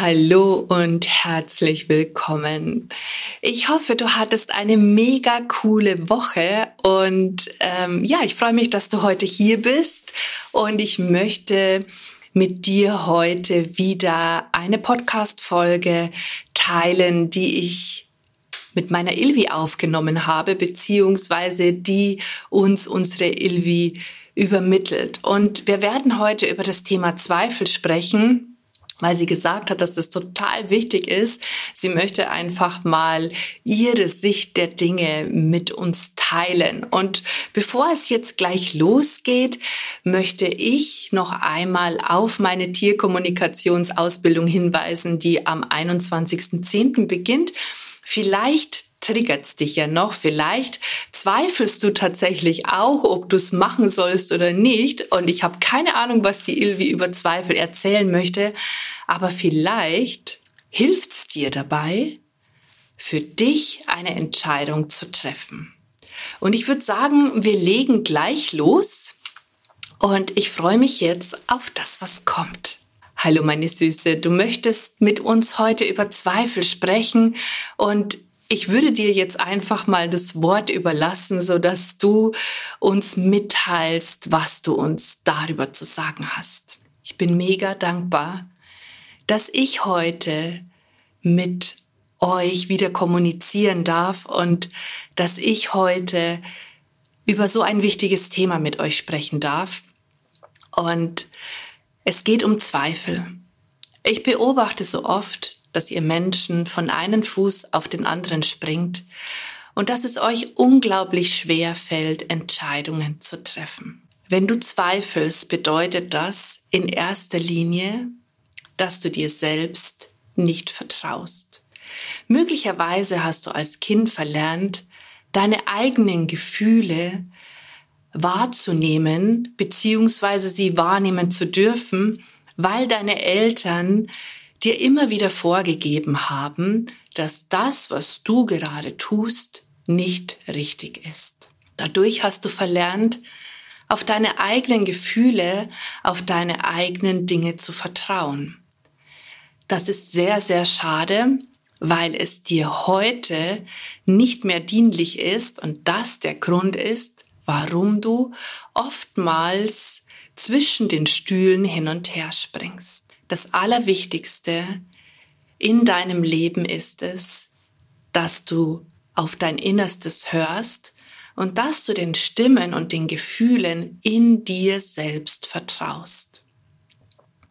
Hallo und herzlich willkommen. Ich hoffe, du hattest eine mega coole Woche und ähm, ja, ich freue mich, dass du heute hier bist und ich möchte mit dir heute wieder eine Podcast-Folge teilen, die ich mit meiner Ilvi aufgenommen habe, beziehungsweise die uns unsere Ilvi übermittelt. Und wir werden heute über das Thema Zweifel sprechen weil sie gesagt hat, dass das total wichtig ist. Sie möchte einfach mal ihre Sicht der Dinge mit uns teilen. Und bevor es jetzt gleich losgeht, möchte ich noch einmal auf meine Tierkommunikationsausbildung hinweisen, die am 21.10. beginnt. Vielleicht triggert's dich ja noch. Vielleicht zweifelst du tatsächlich auch, ob du es machen sollst oder nicht. Und ich habe keine Ahnung, was die Ilvi über Zweifel erzählen möchte. Aber vielleicht hilft's dir dabei, für dich eine Entscheidung zu treffen. Und ich würde sagen, wir legen gleich los. Und ich freue mich jetzt auf das, was kommt. Hallo meine Süße, du möchtest mit uns heute über Zweifel sprechen und ich würde dir jetzt einfach mal das Wort überlassen, so dass du uns mitteilst, was du uns darüber zu sagen hast. Ich bin mega dankbar, dass ich heute mit euch wieder kommunizieren darf und dass ich heute über so ein wichtiges Thema mit euch sprechen darf. Und es geht um Zweifel. Ich beobachte so oft, dass ihr Menschen von einem Fuß auf den anderen springt und dass es euch unglaublich schwer fällt, Entscheidungen zu treffen. Wenn du zweifelst, bedeutet das in erster Linie, dass du dir selbst nicht vertraust. Möglicherweise hast du als Kind verlernt, deine eigenen Gefühle wahrzunehmen bzw. sie wahrnehmen zu dürfen, weil deine Eltern dir immer wieder vorgegeben haben, dass das, was du gerade tust, nicht richtig ist. Dadurch hast du verlernt, auf deine eigenen Gefühle, auf deine eigenen Dinge zu vertrauen. Das ist sehr, sehr schade, weil es dir heute nicht mehr dienlich ist und das der Grund ist, warum du oftmals zwischen den Stühlen hin und her springst das Allerwichtigste in deinem Leben ist es, dass du auf dein Innerstes hörst und dass du den Stimmen und den Gefühlen in dir selbst vertraust.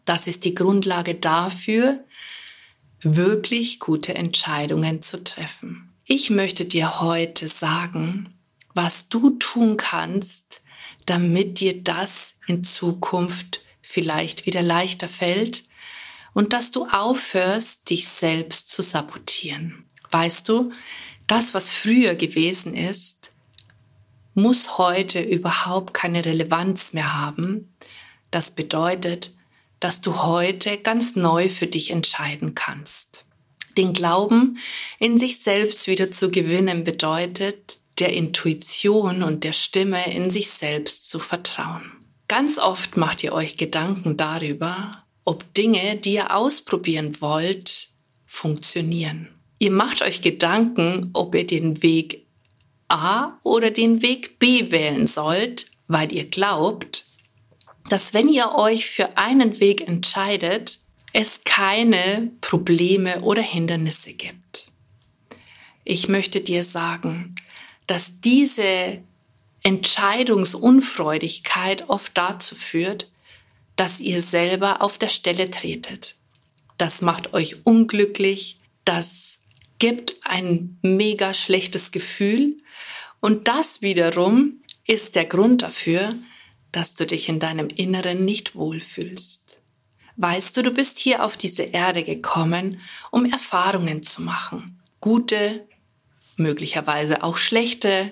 Das ist die Grundlage dafür, wirklich gute Entscheidungen zu treffen. Ich möchte dir heute sagen, was du tun kannst, damit dir das in Zukunft vielleicht wieder leichter fällt und dass du aufhörst, dich selbst zu sabotieren. Weißt du, das, was früher gewesen ist, muss heute überhaupt keine Relevanz mehr haben. Das bedeutet, dass du heute ganz neu für dich entscheiden kannst. Den Glauben in sich selbst wieder zu gewinnen bedeutet, der Intuition und der Stimme in sich selbst zu vertrauen. Ganz oft macht ihr euch Gedanken darüber, ob Dinge, die ihr ausprobieren wollt, funktionieren. Ihr macht euch Gedanken, ob ihr den Weg A oder den Weg B wählen sollt, weil ihr glaubt, dass wenn ihr euch für einen Weg entscheidet, es keine Probleme oder Hindernisse gibt. Ich möchte dir sagen, dass diese Entscheidungsunfreudigkeit oft dazu führt, dass ihr selber auf der Stelle tretet. Das macht euch unglücklich, das gibt ein mega schlechtes Gefühl und das wiederum ist der Grund dafür, dass du dich in deinem Inneren nicht wohlfühlst. Weißt du, du bist hier auf diese Erde gekommen, um Erfahrungen zu machen. Gute möglicherweise auch schlechte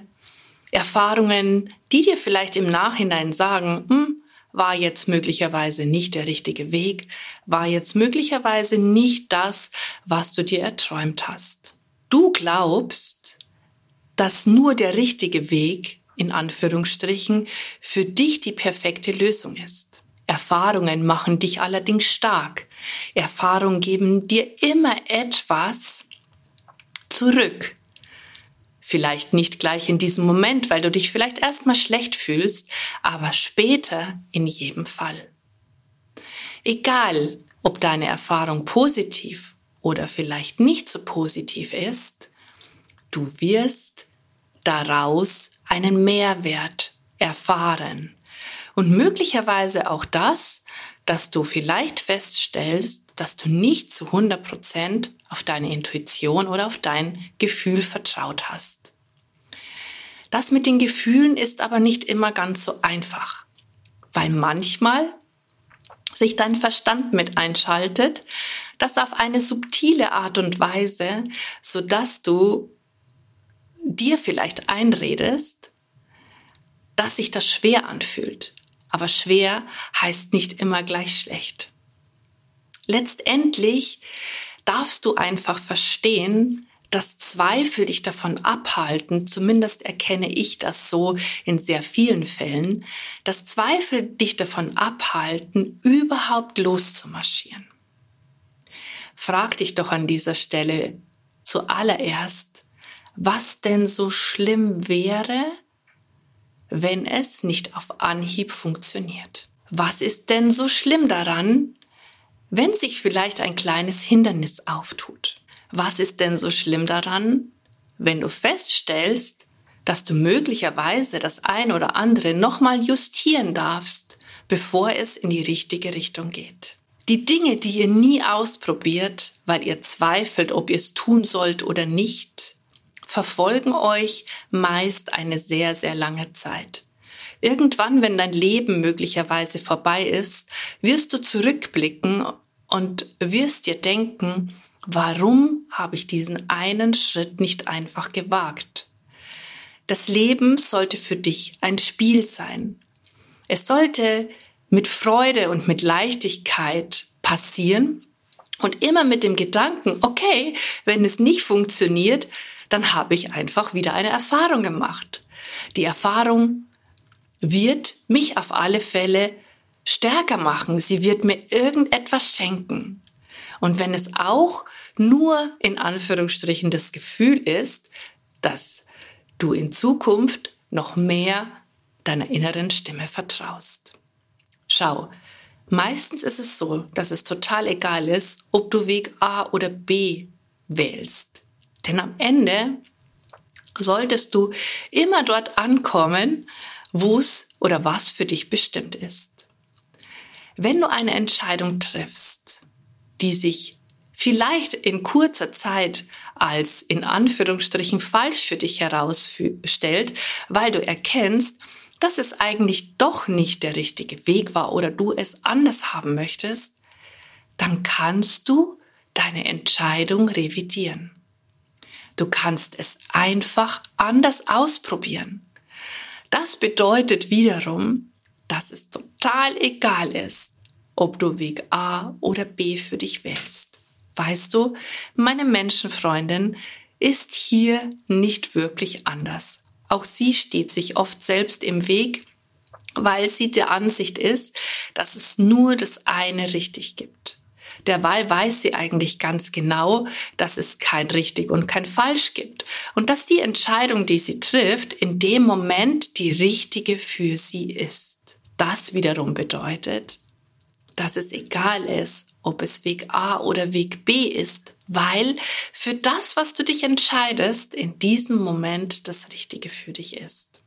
Erfahrungen, die dir vielleicht im Nachhinein sagen, hm, war jetzt möglicherweise nicht der richtige Weg, war jetzt möglicherweise nicht das, was du dir erträumt hast. Du glaubst, dass nur der richtige Weg, in Anführungsstrichen, für dich die perfekte Lösung ist. Erfahrungen machen dich allerdings stark. Erfahrungen geben dir immer etwas zurück. Vielleicht nicht gleich in diesem Moment, weil du dich vielleicht erstmal schlecht fühlst, aber später in jedem Fall. Egal, ob deine Erfahrung positiv oder vielleicht nicht so positiv ist, du wirst daraus einen Mehrwert erfahren. Und möglicherweise auch das, dass du vielleicht feststellst, dass du nicht zu 100 Prozent auf deine Intuition oder auf dein Gefühl vertraut hast. Das mit den Gefühlen ist aber nicht immer ganz so einfach, weil manchmal sich dein Verstand mit einschaltet, das auf eine subtile Art und Weise, so dass du dir vielleicht einredest, dass sich das schwer anfühlt. Aber schwer heißt nicht immer gleich schlecht. Letztendlich darfst du einfach verstehen, dass Zweifel dich davon abhalten, zumindest erkenne ich das so in sehr vielen Fällen, dass Zweifel dich davon abhalten, überhaupt loszumarschieren. Frag dich doch an dieser Stelle zuallererst, was denn so schlimm wäre, wenn es nicht auf Anhieb funktioniert. Was ist denn so schlimm daran, wenn sich vielleicht ein kleines Hindernis auftut? Was ist denn so schlimm daran, wenn du feststellst, dass du möglicherweise das ein oder andere nochmal justieren darfst, bevor es in die richtige Richtung geht? Die Dinge, die ihr nie ausprobiert, weil ihr zweifelt, ob ihr es tun sollt oder nicht, verfolgen euch meist eine sehr, sehr lange Zeit. Irgendwann, wenn dein Leben möglicherweise vorbei ist, wirst du zurückblicken und wirst dir denken, warum habe ich diesen einen Schritt nicht einfach gewagt? Das Leben sollte für dich ein Spiel sein. Es sollte mit Freude und mit Leichtigkeit passieren und immer mit dem Gedanken, okay, wenn es nicht funktioniert, dann habe ich einfach wieder eine Erfahrung gemacht. Die Erfahrung wird mich auf alle Fälle stärker machen. Sie wird mir irgendetwas schenken. Und wenn es auch nur in Anführungsstrichen das Gefühl ist, dass du in Zukunft noch mehr deiner inneren Stimme vertraust. Schau, meistens ist es so, dass es total egal ist, ob du Weg A oder B wählst. Denn am Ende solltest du immer dort ankommen, wo es oder was für dich bestimmt ist. Wenn du eine Entscheidung triffst, die sich vielleicht in kurzer Zeit als in Anführungsstrichen falsch für dich herausstellt, weil du erkennst, dass es eigentlich doch nicht der richtige Weg war oder du es anders haben möchtest, dann kannst du deine Entscheidung revidieren. Du kannst es einfach anders ausprobieren. Das bedeutet wiederum, dass es total egal ist, ob du Weg A oder B für dich wählst. Weißt du, meine Menschenfreundin ist hier nicht wirklich anders. Auch sie steht sich oft selbst im Weg, weil sie der Ansicht ist, dass es nur das eine richtig gibt. Derweil weiß sie eigentlich ganz genau, dass es kein richtig und kein falsch gibt und dass die Entscheidung, die sie trifft, in dem Moment die richtige für sie ist. Das wiederum bedeutet, dass es egal ist, ob es Weg A oder Weg B ist, weil für das, was du dich entscheidest, in diesem Moment das Richtige für dich ist.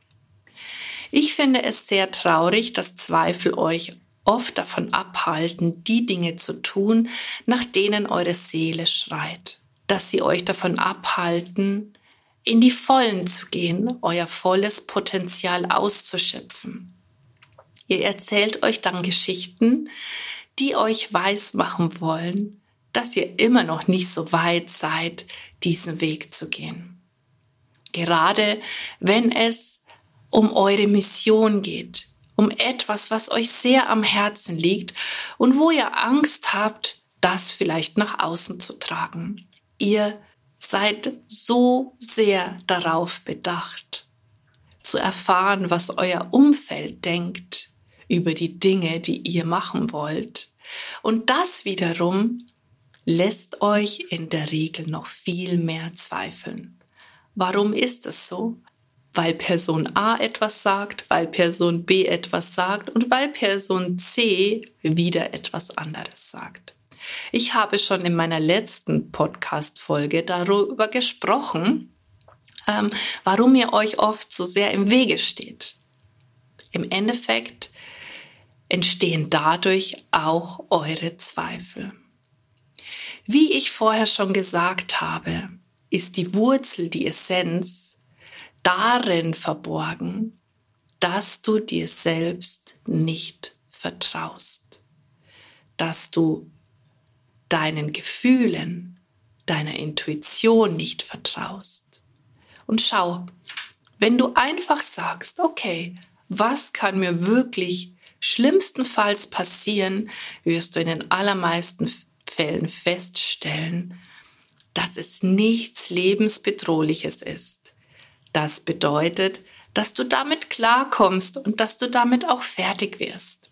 Ich finde es sehr traurig, dass Zweifel euch oft davon abhalten, die Dinge zu tun, nach denen eure Seele schreit. Dass sie euch davon abhalten, in die Vollen zu gehen, euer volles Potenzial auszuschöpfen. Ihr erzählt euch dann Geschichten, die euch weismachen wollen, dass ihr immer noch nicht so weit seid, diesen Weg zu gehen. Gerade wenn es um eure Mission geht, um etwas, was euch sehr am Herzen liegt und wo ihr Angst habt, das vielleicht nach außen zu tragen. Ihr seid so sehr darauf bedacht, zu erfahren, was euer Umfeld denkt über die Dinge, die ihr machen wollt. Und das wiederum lässt euch in der Regel noch viel mehr zweifeln. Warum ist es so? Weil Person A etwas sagt, weil Person B etwas sagt und weil Person C wieder etwas anderes sagt. Ich habe schon in meiner letzten Podcast-Folge darüber gesprochen, ähm, warum ihr euch oft so sehr im Wege steht. Im Endeffekt entstehen dadurch auch eure Zweifel. Wie ich vorher schon gesagt habe, ist die Wurzel, die Essenz darin verborgen, dass du dir selbst nicht vertraust, dass du deinen Gefühlen, deiner Intuition nicht vertraust. Und schau, wenn du einfach sagst, okay, was kann mir wirklich schlimmstenfalls passieren, wirst du in den allermeisten Fällen feststellen, dass es nichts lebensbedrohliches ist. Das bedeutet, dass du damit klarkommst und dass du damit auch fertig wirst.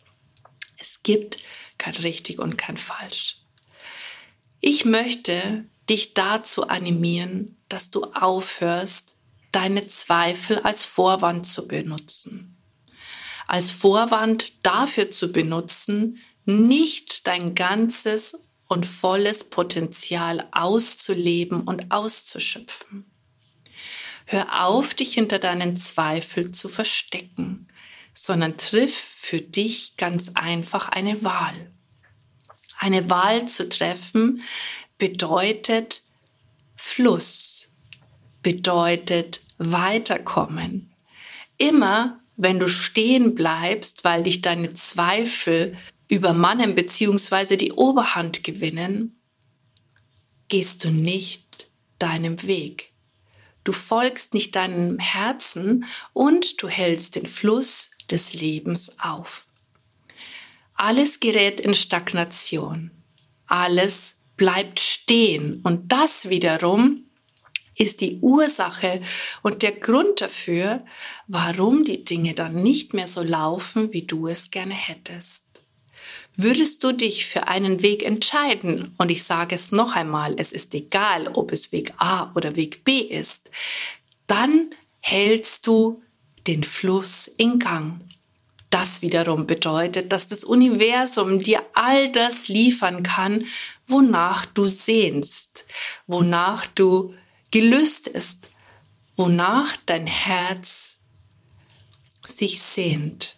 Es gibt kein richtig und kein falsch. Ich möchte dich dazu animieren, dass du aufhörst, deine Zweifel als Vorwand zu benutzen. Als Vorwand dafür zu benutzen, nicht dein ganzes und volles Potenzial auszuleben und auszuschöpfen. Hör auf, dich hinter deinen Zweifel zu verstecken, sondern triff für dich ganz einfach eine Wahl. Eine Wahl zu treffen bedeutet Fluss, bedeutet weiterkommen. Immer wenn du stehen bleibst, weil dich deine Zweifel übermannen bzw. die Oberhand gewinnen, gehst du nicht deinem Weg. Du folgst nicht deinem Herzen und du hältst den Fluss des Lebens auf. Alles gerät in Stagnation. Alles bleibt stehen. Und das wiederum ist die Ursache und der Grund dafür, warum die Dinge dann nicht mehr so laufen, wie du es gerne hättest. Würdest du dich für einen Weg entscheiden, und ich sage es noch einmal, es ist egal, ob es Weg A oder Weg B ist, dann hältst du den Fluss in Gang. Das wiederum bedeutet, dass das Universum dir all das liefern kann, wonach du sehnst, wonach du gelüstest, wonach dein Herz sich sehnt,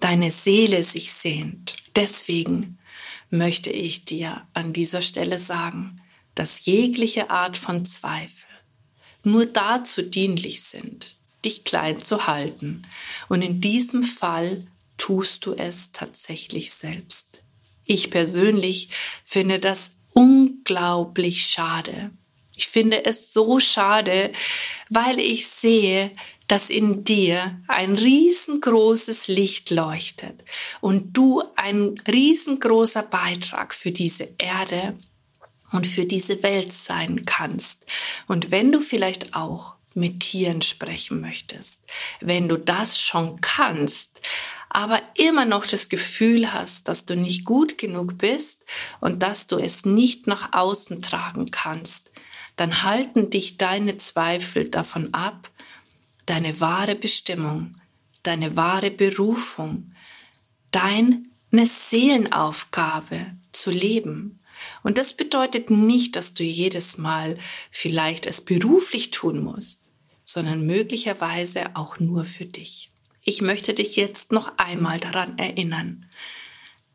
deine Seele sich sehnt. Deswegen möchte ich dir an dieser Stelle sagen, dass jegliche Art von Zweifel nur dazu dienlich sind, dich klein zu halten. Und in diesem Fall tust du es tatsächlich selbst. Ich persönlich finde das unglaublich schade. Ich finde es so schade, weil ich sehe, dass in dir ein riesengroßes Licht leuchtet und du ein riesengroßer Beitrag für diese Erde und für diese Welt sein kannst. Und wenn du vielleicht auch mit Tieren sprechen möchtest, wenn du das schon kannst, aber immer noch das Gefühl hast, dass du nicht gut genug bist und dass du es nicht nach außen tragen kannst, dann halten dich deine Zweifel davon ab, deine wahre Bestimmung, deine wahre Berufung, deine Seelenaufgabe zu leben. Und das bedeutet nicht, dass du jedes Mal vielleicht es beruflich tun musst, sondern möglicherweise auch nur für dich. Ich möchte dich jetzt noch einmal daran erinnern,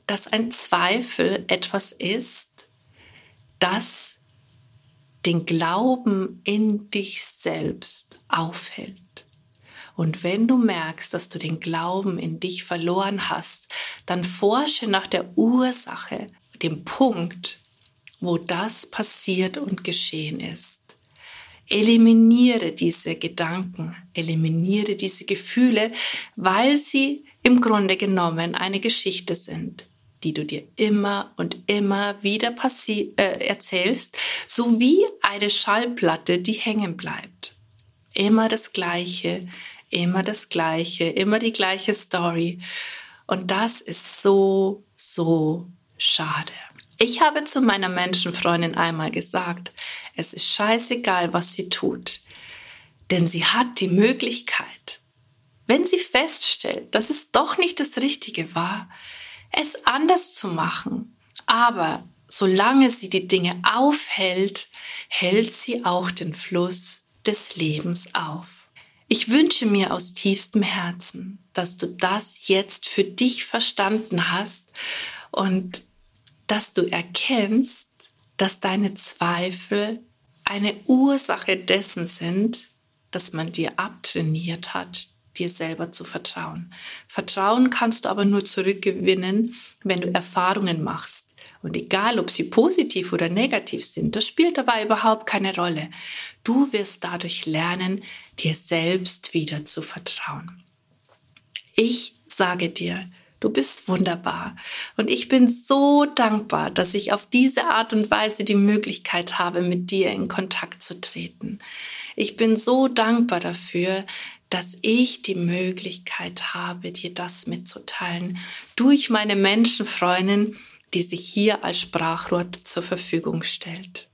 dass ein Zweifel etwas ist, das den Glauben in dich selbst aufhält. Und wenn du merkst, dass du den Glauben in dich verloren hast, dann forsche nach der Ursache, dem Punkt, wo das passiert und geschehen ist. Eliminiere diese Gedanken, eliminiere diese Gefühle, weil sie im Grunde genommen eine Geschichte sind, die du dir immer und immer wieder äh, erzählst, sowie eine Schallplatte, die hängen bleibt. Immer das Gleiche, immer das Gleiche, immer die gleiche Story. Und das ist so, so schade. Ich habe zu meiner Menschenfreundin einmal gesagt, es ist scheißegal, was sie tut, denn sie hat die Möglichkeit, wenn sie feststellt, dass es doch nicht das Richtige war, es anders zu machen. Aber solange sie die Dinge aufhält, hält sie auch den Fluss des Lebens auf. Ich wünsche mir aus tiefstem Herzen, dass du das jetzt für dich verstanden hast und dass du erkennst, dass deine Zweifel eine Ursache dessen sind, dass man dir abtrainiert hat, dir selber zu vertrauen. Vertrauen kannst du aber nur zurückgewinnen, wenn du Erfahrungen machst. Und egal, ob sie positiv oder negativ sind, das spielt dabei überhaupt keine Rolle. Du wirst dadurch lernen, dir selbst wieder zu vertrauen. Ich sage dir, Du bist wunderbar. Und ich bin so dankbar, dass ich auf diese Art und Weise die Möglichkeit habe, mit dir in Kontakt zu treten. Ich bin so dankbar dafür, dass ich die Möglichkeit habe, dir das mitzuteilen durch meine Menschenfreundin, die sich hier als Sprachrohr zur Verfügung stellt.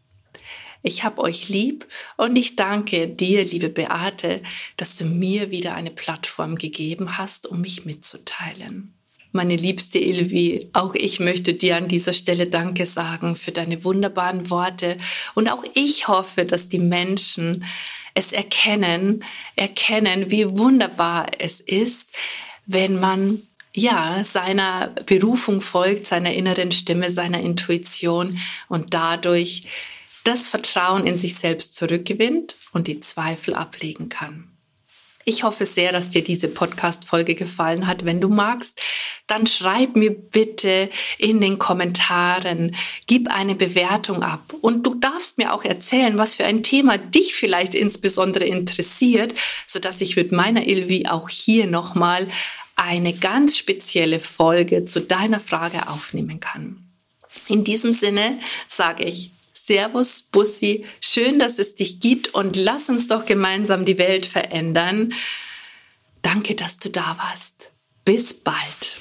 Ich habe euch lieb und ich danke dir, liebe Beate, dass du mir wieder eine Plattform gegeben hast, um mich mitzuteilen. Meine liebste Ilvi, auch ich möchte dir an dieser Stelle Danke sagen für deine wunderbaren Worte. Und auch ich hoffe, dass die Menschen es erkennen, erkennen, wie wunderbar es ist, wenn man ja, seiner Berufung folgt, seiner inneren Stimme, seiner Intuition und dadurch das Vertrauen in sich selbst zurückgewinnt und die Zweifel ablegen kann. Ich hoffe sehr, dass dir diese Podcast-Folge gefallen hat. Wenn du magst, dann schreib mir bitte in den Kommentaren, gib eine Bewertung ab. Und du darfst mir auch erzählen, was für ein Thema dich vielleicht insbesondere interessiert, sodass ich mit meiner Ilvi auch hier nochmal eine ganz spezielle Folge zu deiner Frage aufnehmen kann. In diesem Sinne sage ich Servus, Bussi, schön, dass es dich gibt und lass uns doch gemeinsam die Welt verändern. Danke, dass du da warst. Bis bald.